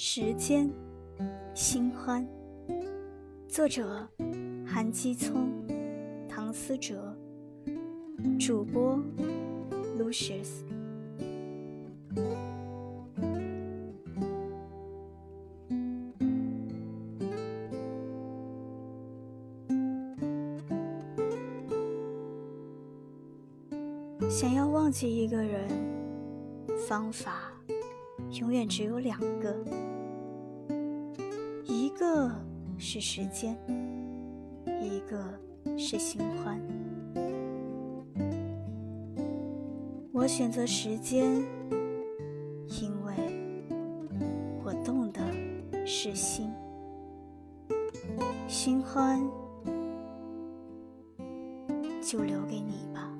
时间，新欢。作者：韩基聪、唐思哲。主播：Lucius。想要忘记一个人，方法永远只有两个，一个是时间，一个是新欢。我选择时间，因为我动的是心，新欢就留给你吧。